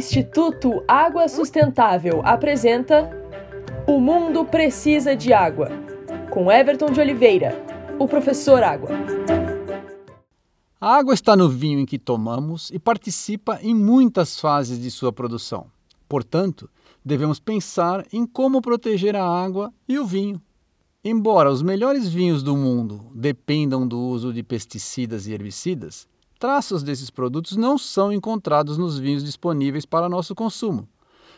Instituto Água Sustentável apresenta O Mundo Precisa de Água, com Everton de Oliveira, o professor Água. A água está no vinho em que tomamos e participa em muitas fases de sua produção. Portanto, devemos pensar em como proteger a água e o vinho. Embora os melhores vinhos do mundo dependam do uso de pesticidas e herbicidas, traços desses produtos não são encontrados nos vinhos disponíveis para nosso consumo,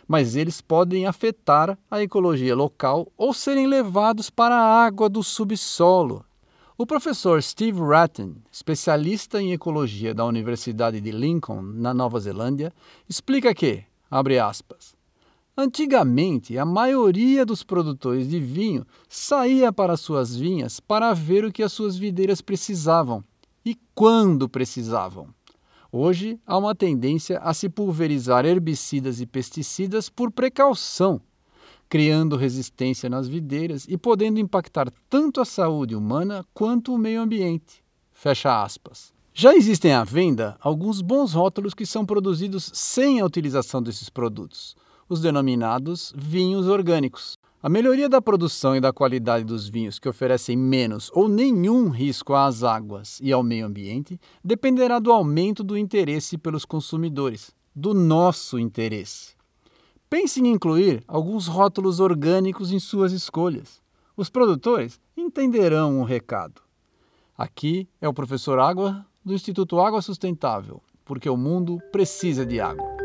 mas eles podem afetar a ecologia local ou serem levados para a água do subsolo. O professor Steve Ratton, especialista em ecologia da Universidade de Lincoln, na Nova Zelândia, explica que, abre aspas, Antigamente, a maioria dos produtores de vinho saía para suas vinhas para ver o que as suas videiras precisavam e quando precisavam. Hoje há uma tendência a se pulverizar herbicidas e pesticidas por precaução, criando resistência nas videiras e podendo impactar tanto a saúde humana quanto o meio ambiente. Fecha aspas. Já existem à venda alguns bons rótulos que são produzidos sem a utilização desses produtos, os denominados vinhos orgânicos. A melhoria da produção e da qualidade dos vinhos que oferecem menos ou nenhum risco às águas e ao meio ambiente dependerá do aumento do interesse pelos consumidores, do nosso interesse. Pense em incluir alguns rótulos orgânicos em suas escolhas. Os produtores entenderão o recado. Aqui é o professor Água do Instituto Água Sustentável, porque o mundo precisa de água.